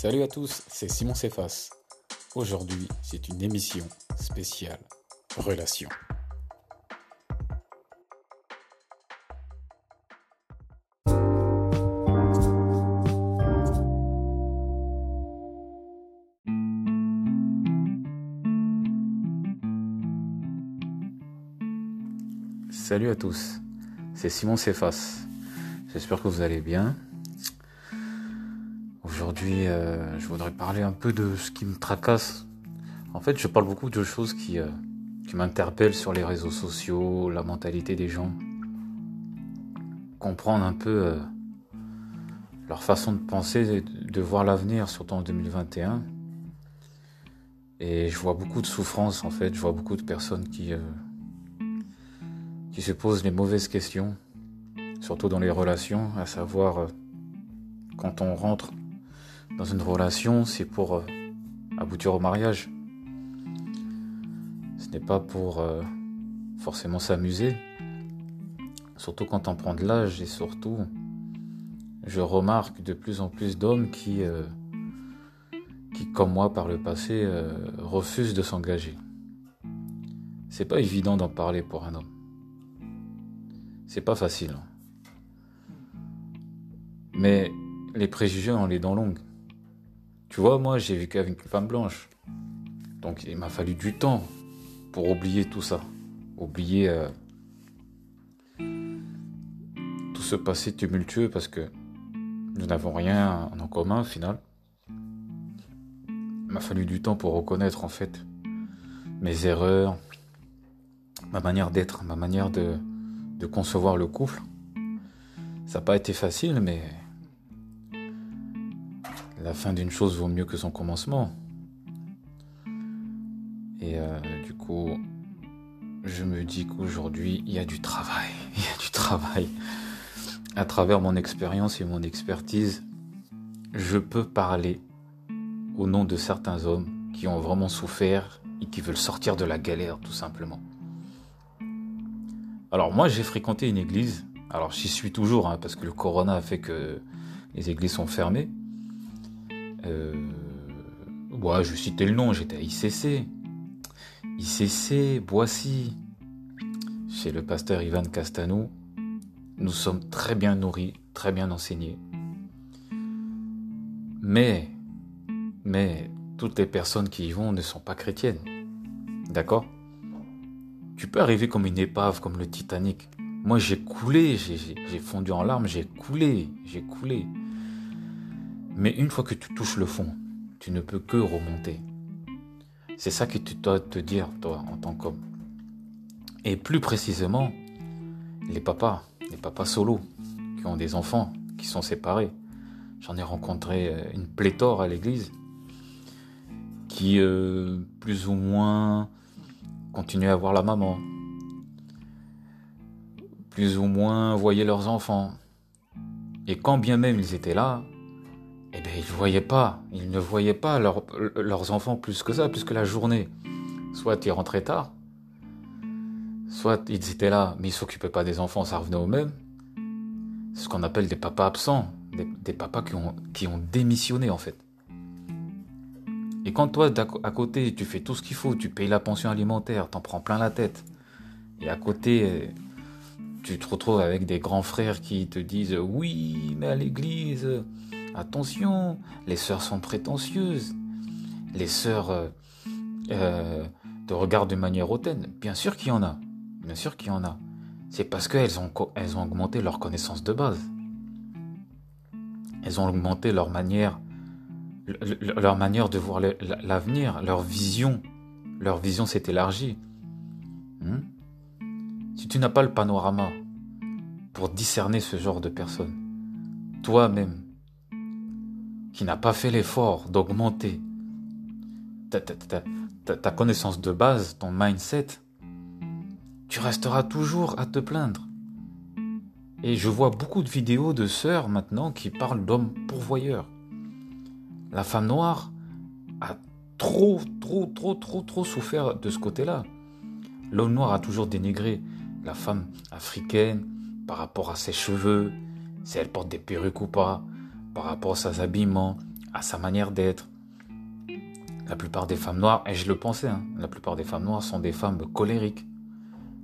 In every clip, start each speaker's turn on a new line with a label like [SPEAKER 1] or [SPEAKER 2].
[SPEAKER 1] Salut à tous, c'est Simon Cephas. Aujourd'hui, c'est une émission spéciale Relations. Salut à tous, c'est Simon Cephas. J'espère que vous allez bien. Euh, je voudrais parler un peu de ce qui me tracasse. En fait, je parle beaucoup de choses qui, euh, qui m'interpellent sur les réseaux sociaux, la mentalité des gens. Comprendre un peu euh, leur façon de penser, de voir l'avenir, surtout en 2021. Et je vois beaucoup de souffrance, en fait. Je vois beaucoup de personnes qui, qui se posent les mauvaises questions, surtout dans les relations, à savoir quand on rentre dans une relation, c'est pour euh, aboutir au mariage. Ce n'est pas pour euh, forcément s'amuser. Surtout quand on prend de l'âge et surtout, je remarque de plus en plus d'hommes qui, euh, qui, comme moi par le passé, refusent de s'engager. C'est pas évident d'en parler pour un homme. C'est pas facile. Hein. Mais les préjugés ont les dents longues. Tu vois, moi, j'ai vécu avec une femme blanche. Donc, il m'a fallu du temps pour oublier tout ça. Oublier euh, tout ce passé tumultueux parce que nous n'avons rien en commun au final. Il m'a fallu du temps pour reconnaître en fait mes erreurs, ma manière d'être, ma manière de, de concevoir le couple. Ça n'a pas été facile, mais la fin d'une chose vaut mieux que son commencement. Et euh, du coup, je me dis qu'aujourd'hui, il y a du travail. Il y a du travail. À travers mon expérience et mon expertise, je peux parler au nom de certains hommes qui ont vraiment souffert et qui veulent sortir de la galère, tout simplement. Alors moi, j'ai fréquenté une église. Alors j'y suis toujours, hein, parce que le corona a fait que les églises sont fermées. Euh, je citais le nom, j'étais à ICC. ICC, Boissy. Chez le pasteur Ivan Castanou, nous sommes très bien nourris, très bien enseignés. Mais, mais, toutes les personnes qui y vont ne sont pas chrétiennes. D'accord? Tu peux arriver comme une épave, comme le Titanic. Moi, j'ai coulé, j'ai fondu en larmes, j'ai coulé, j'ai coulé. Mais une fois que tu touches le fond, tu ne peux que remonter. C'est ça que tu dois te dire, toi, en tant qu'homme. Et plus précisément, les papas, les papas solos, qui ont des enfants, qui sont séparés. J'en ai rencontré euh, une pléthore à l'église, qui euh, plus ou moins continuaient à voir la maman, plus ou moins voyaient leurs enfants. Et quand bien même ils étaient là, eh bien, ils ne voyaient pas, ils ne voyaient pas leurs enfants plus que ça, plus que la journée. Soit ils rentraient tard, soit ils étaient là, mais ils s'occupaient pas des enfants, ça revenait au même. C'est ce qu'on appelle des papas absents, des, papas qui ont, qui ont démissionné en fait. Et quand toi, à côté, tu fais tout ce qu'il faut, tu payes la pension alimentaire, t'en prends plein la tête, et à côté, tu te retrouves avec des grands frères qui te disent oui, mais à l'église, Attention, les sœurs sont prétentieuses. Les sœurs euh, euh, te regardent de manière hautaine. Bien sûr qu'il y en a. Bien sûr qu'il y en a. C'est parce qu'elles ont, elles ont augmenté leur connaissance de base. Elles ont augmenté leur manière, leur manière de voir l'avenir, leur vision. Leur vision s'est élargie. Hmm? Si tu n'as pas le panorama pour discerner ce genre de personnes, toi-même, qui n'a pas fait l'effort d'augmenter ta, connaissance de base, ton mindset, tu resteras toujours à te plaindre. Et je vois beaucoup de vidéos de sœurs maintenant qui parlent d'hommes pourvoyeurs. La femme noire a trop, trop, trop, trop, trop souffert de ce côté-là. L'homme noir a toujours dénigré la femme africaine par rapport à ses cheveux, si elle porte des perruques ou pas, par rapport à ses habillements, à sa manière d'être. La plupart des femmes noires, et je le pensais, hein, la plupart des femmes noires sont des femmes colériques.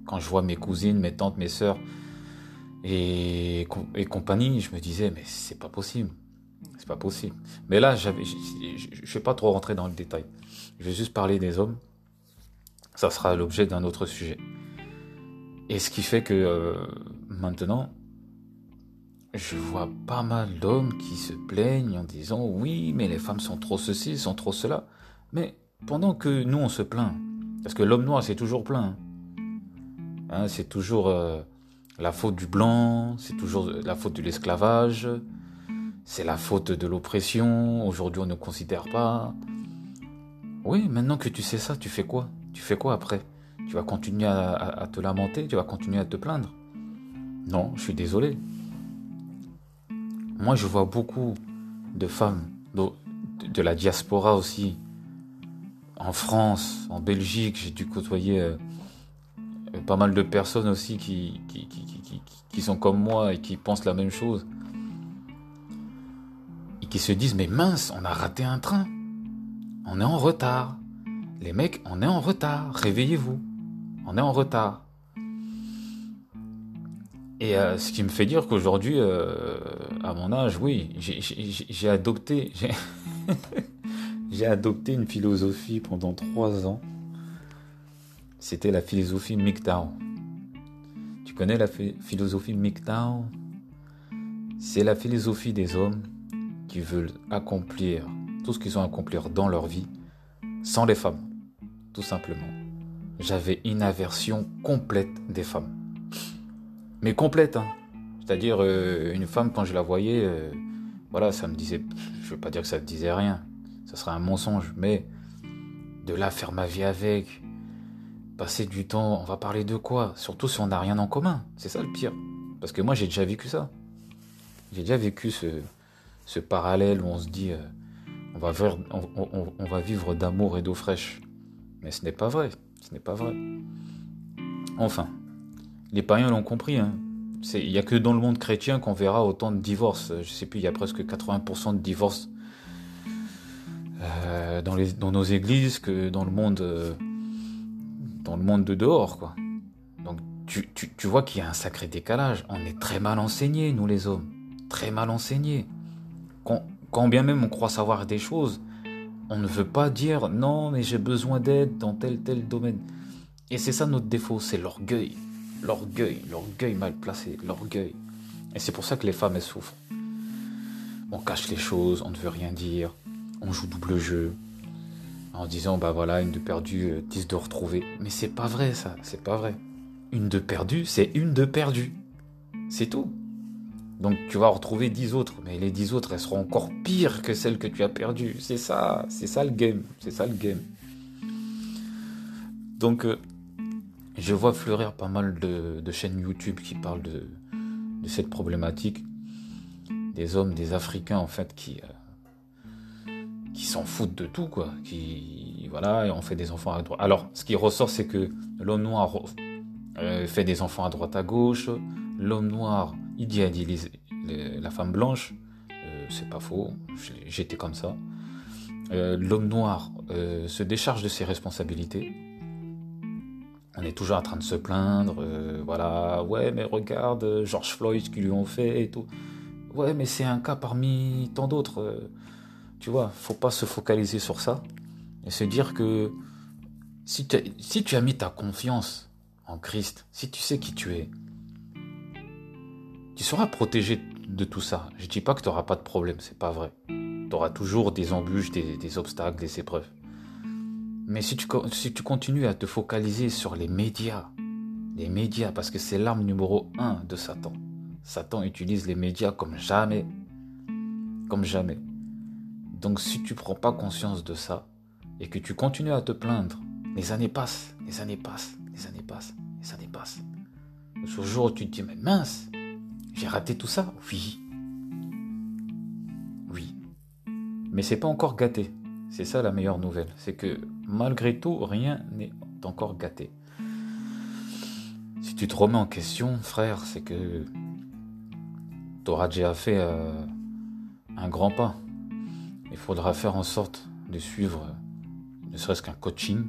[SPEAKER 1] Quand je vois mes cousines, mes tantes, mes sœurs et, compagnie, je me disais, mais c'est pas possible. C'est pas possible. Mais là, je ne vais pas trop rentrer dans le détail. Je vais juste parler des hommes. Ça sera l'objet d'un autre sujet. Et ce qui fait que euh, maintenant, je vois pas mal d'hommes qui se plaignent en disant oui, mais les femmes sont trop ceci, sont trop cela. Mais pendant que nous, on se plaint, parce que l'homme noir, c'est toujours plein. Hein, c'est toujours euh, la faute du blanc, c'est toujours la faute de l'esclavage, c'est la faute de l'oppression, aujourd'hui on ne considère pas. Oui, maintenant que tu sais ça, tu fais quoi? Tu fais quoi après? Tu vas continuer à, te lamenter Tu vas continuer à te plaindre? Non, je suis désolé. Moi, je vois beaucoup de femmes de, la diaspora aussi. En France, en Belgique, j'ai dû côtoyer euh, pas mal de personnes aussi qui, qui sont comme moi et qui pensent la même chose qui se disent mais mince, on a raté un train. On est en retard. Les mecs, on est en retard. Réveillez-vous. On est en retard. Et euh, ce qui me fait dire qu'aujourd'hui, euh, à mon âge, oui, j'ai adopté, j'ai adopté une philosophie pendant trois ans. C'était la philosophie MGTOW. Tu connais la philosophie MGTOW C'est la philosophie des hommes veulent accomplir tout ce qu'ils ont à accomplir dans leur vie sans les femmes, tout simplement. J'avais une aversion complète des femmes. Mais complète, hein. C'est-à-dire, euh, une femme, quand je la voyais, euh, voilà, ça me disait, je veux pas dire que ça me disait rien, ça serait un mensonge, mais de là faire ma vie avec, passer du temps, on va parler de quoi? Surtout si on n'a rien en commun, c'est ça le pire. Parce que moi j'ai déjà vécu ça. J'ai déjà vécu ce, parallèle où on se dit euh, on, va vivre d'amour et d'eau fraîche. Mais ce n'est pas vrai. Ce n'est pas vrai. Enfin, les païens l'ont compris. Hein. Il n'y a que dans le monde chrétien qu'on verra autant de divorces. Je sais plus, il y a presque 80% de divorces euh, dans, nos églises que dans le monde, euh, dans le monde de dehors. Donc tu, vois qu'il y a un sacré décalage. On est très mal enseignés, nous les hommes. Très mal enseignés quand, bien même on croit savoir des choses, on ne veut pas dire non, mais j'ai besoin d'aide dans tel tel domaine. Et c'est ça notre défaut, c'est l'orgueil. L'orgueil, l'orgueil mal placé, l'orgueil. Et c'est pour ça que les femmes, elles souffrent. On cache les choses, on ne veut rien dire, on joue double jeu, en disant, bah voilà, une de perdue, 10 euh, de retrouvée. Mais c'est pas vrai ça, c'est pas vrai. Une de perdue, c'est une de perdue. C'est tout. Donc tu vas retrouver 10 autres, mais les 10 autres, elles seront encore pires que celles que tu as perdues. C'est ça, c'est ça le game, c'est ça le game. Donc euh, je vois fleurir pas mal de, chaînes YouTube qui parlent de, cette problématique. Des hommes, des Africains en fait qui, euh, qui s'en foutent de tout, quoi. Qui, voilà, et on fait des enfants à droite. Alors, ce qui ressort, c'est que l'homme noir euh, fait des enfants à droite à gauche. L'homme noir idéalise la femme blanche, euh, c'est pas faux, j'étais comme ça. L'homme noir se décharge de ses responsabilités. On est toujours en train de se plaindre, voilà, ouais, mais regarde George Floyd, ce qu'ils lui ont fait et tout. Ouais, mais c'est un cas parmi tant d'autres. tu vois, faut pas se focaliser sur ça et se dire que si si tu as mis ta confiance en Christ, si tu sais qui tu es, tu seras protégé de tout ça. Je dis pas que tu n'auras pas de problème, c'est pas vrai. Tu auras toujours des embûches, des, obstacles, des épreuves. Mais si tu, si tu continues à te focaliser sur les médias, les médias, parce que c'est l'arme numéro un de Satan. Satan utilise les médias comme jamais. Comme jamais. Donc si tu prends pas conscience de ça, et que tu continues à te plaindre, les années passent, les années passent, les années passent, les années passent. Ce jour où tu te dis, mais mince, j'ai raté tout ça Oui. Oui. Mais c'est pas encore gâté. C'est ça la meilleure nouvelle. C'est que malgré tout, rien n'est encore gâté. Si tu te remets en question, frère, c'est que tu auras déjà fait euh, un grand pas. il faudra faire en sorte de suivre ne serait-ce qu'un coaching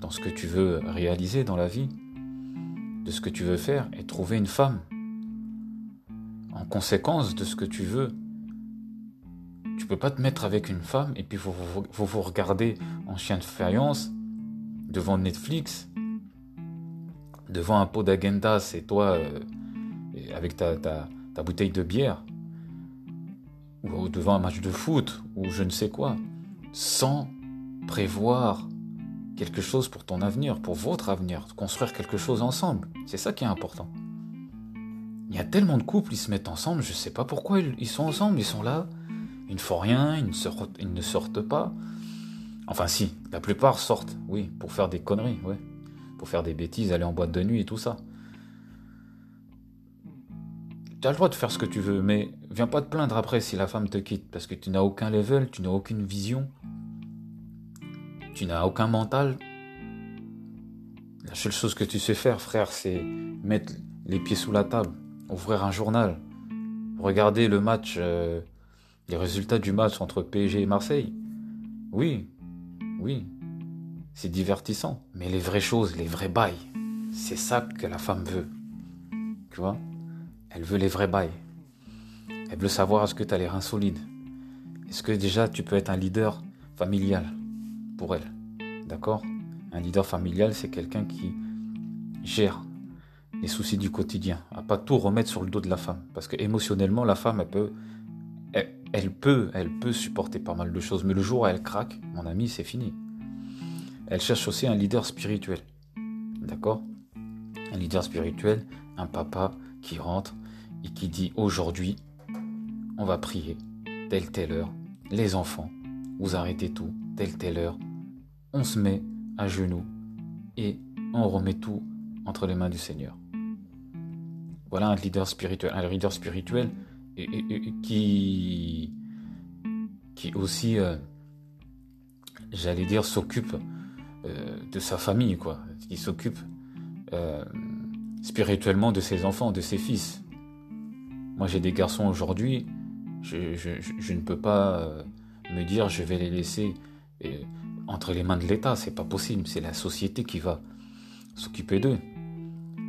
[SPEAKER 1] dans ce que tu veux réaliser dans la vie, de ce que tu veux faire, et trouver une femme en conséquence de ce que tu veux. Tu peux pas te mettre avec une femme et puis vous vous, regarder en chien de faïence devant Netflix, devant un pot d'agenda, c'est toi euh, avec ta, ta, ta bouteille de bière, ou devant un match de foot, ou je ne sais quoi, sans prévoir quelque chose pour ton avenir, pour votre avenir, construire quelque chose ensemble. C'est ça qui est important. Il y a tellement de couples, ils se mettent ensemble, je ne sais pas pourquoi ils sont ensemble, ils sont là, ils ne font rien, ils ne, sortent, pas. Enfin si, la plupart sortent, oui, pour faire des conneries, ouais. Pour faire des bêtises, aller en boîte de nuit et tout ça. Tu as le droit de faire ce que tu veux, mais viens pas te plaindre après si la femme te quitte, parce que tu n'as aucun level, tu n'as aucune vision, tu n'as aucun mental. La seule chose que tu sais faire, frère, c'est mettre les pieds sous la table, ouvrir un journal, regarder le match, euh, les résultats du match entre PSG et Marseille. Oui, oui, c'est divertissant, mais les vraies choses, les vrais bails, c'est ça que la femme veut. Tu vois? Elle veut les vrais bails. Elle veut savoir est-ce que tu as l'air insolide. Est-ce que déjà tu peux être un leader familial pour elle? D'accord? Un leader familial, c'est quelqu'un qui gère les soucis du quotidien, à pas tout remettre sur le dos de la femme. Parce que émotionnellement, la femme, elle peut, elle, peut, elle peut supporter pas mal de choses. Mais le jour où elle craque, mon ami, c'est fini. Elle cherche aussi un leader spirituel. D'accord? Un leader spirituel, un papa qui rentre et qui dit aujourd'hui, on va prier, telle telle heure, les enfants, vous arrêtez tout, telle telle heure, on se met à genoux et on remet tout entre les mains du Seigneur. Voilà un leader spirituel, un leader spirituel qui, qui aussi, euh, j'allais dire, s'occupe euh, de sa famille, quoi, qui s'occupe euh, spirituellement de ses enfants, de ses fils. Moi, j'ai des garçons aujourd'hui, je, je, ne peux pas me dire je vais les laisser entre les mains de l'État. C'est pas possible. C'est la société qui va s'occuper d'eux.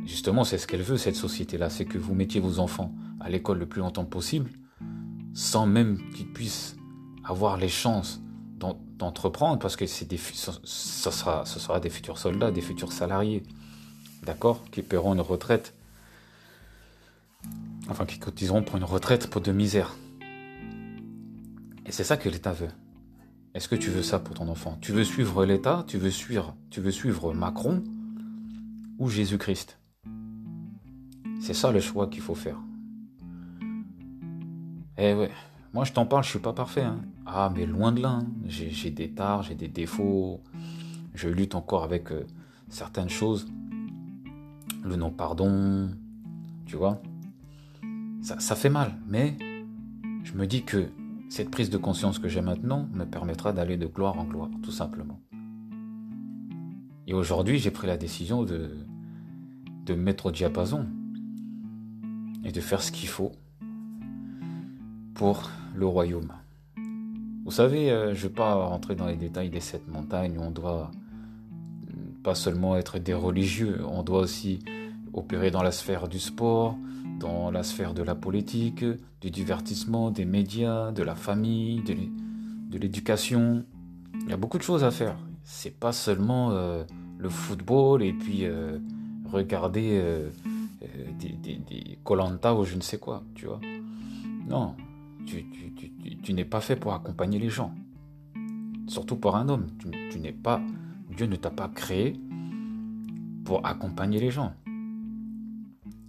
[SPEAKER 1] Justement, c'est ce qu'elle veut, cette société-là. C'est que vous mettiez vos enfants à l'école le plus longtemps possible, sans même qu'ils puissent avoir les chances d'entreprendre, parce que des, ça, sera, ce sera des futurs soldats, des futurs salariés, d'accord, qui paieront une retraite, enfin qui cotiseront pour une retraite pour de misère. Et c'est ça que l'État veut. Est-ce que tu veux ça pour ton enfant? Tu veux suivre l'État? Tu tu veux suivre Macron ou Jésus-Christ? C'est ça le choix qu'il faut faire. Eh ouais, moi je t'en parle, je suis pas parfait. Hein. Ah mais loin de là, hein. j'ai des tares, j'ai des défauts. Je lutte encore avec euh, certaines choses. Le non-pardon, tu vois. Ça, fait mal, mais je me dis que cette prise de conscience que j'ai maintenant me permettra d'aller de gloire en gloire, tout simplement. Et aujourd'hui, j'ai pris la décision de, de me mettre au diapason et de faire ce qu'il faut pour le royaume. Vous savez, euh, je ne vais pas rentrer dans les détails des sept montagnes où on doit pas seulement être des religieux, on doit aussi opérer dans la sphère du sport, dans la sphère de la politique, du divertissement, des médias, de la famille, de l'éducation. Il y a beaucoup de choses à faire. C'est pas seulement euh, le football et puis euh, regarder euh, des Colanta ou je ne sais quoi, tu vois. Non, tu, n'es pas fait pour accompagner les gens. Surtout pour un homme. tu n'es pas. Dieu ne t'a pas créé pour accompagner les gens.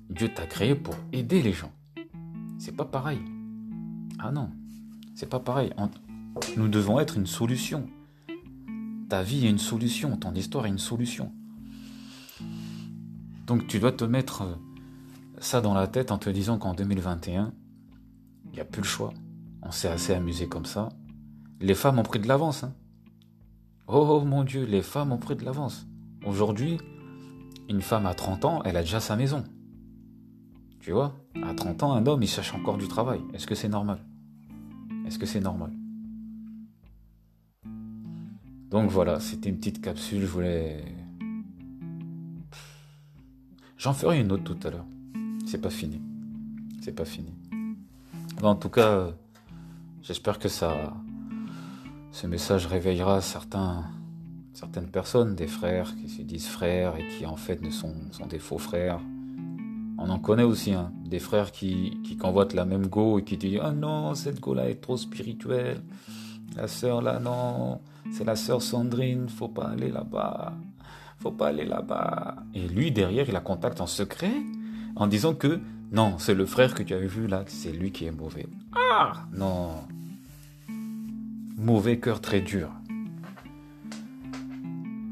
[SPEAKER 1] Dieu t'a créé pour aider les gens. C'est pas pareil. Ah non, c'est pas pareil. Nous devons être une solution. Ta vie est une solution, ton histoire est une solution. Donc tu dois te mettre euh, ça dans la tête en te disant qu'en 2021, il n'y a plus le choix. On s'est assez amusé comme ça. Les femmes ont pris de l'avance. Hein. Oh, oh mon Dieu, les femmes ont pris de l'avance. Aujourd'hui, une femme à 30 ans, elle a déjà sa maison. Tu vois, à 30 ans, un homme, il cherche encore du travail. Est-ce que c'est normal? Est-ce que c'est normal? Donc voilà, c'était une petite capsule, je voulais... J'en ferai une autre tout à l'heure. C'est pas fini. C'est pas fini. En tout cas, j'espère que ça... Ce message réveillera certains, certaines personnes, des frères qui se disent frères et qui en fait ne sont, des faux frères. On en connaît aussi, hein, des frères qui, qui convoitent la même go et qui disent Ah non, cette go-là est trop spirituelle. La sœur là, non, c'est la sœur Sandrine, faut pas aller là-bas. Faut pas aller là-bas. Et lui, derrière, il la contacte en secret en disant que non, c'est le frère que tu avais vu là, c'est lui qui est mauvais. Ah non. Mauvais cœur très dur.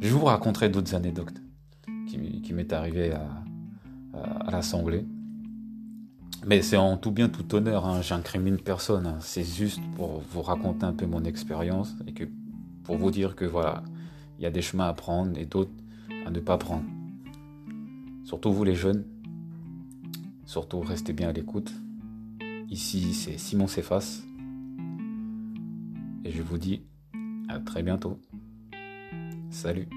[SPEAKER 1] Je vous raconterai d'autres anecdotes qui, qui m'est arrivé à, à, l'Assemblée. Mais c'est en tout bien, tout honneur, hein, j'incrimine personne. Hein. C'est juste pour vous raconter un peu mon expérience et que pour vous dire que voilà, il y a des chemins à prendre et d'autres à ne pas prendre. Surtout vous les jeunes, surtout restez bien à l'écoute. Ici c'est Simon Cephas et je vous dis à très bientôt. Salut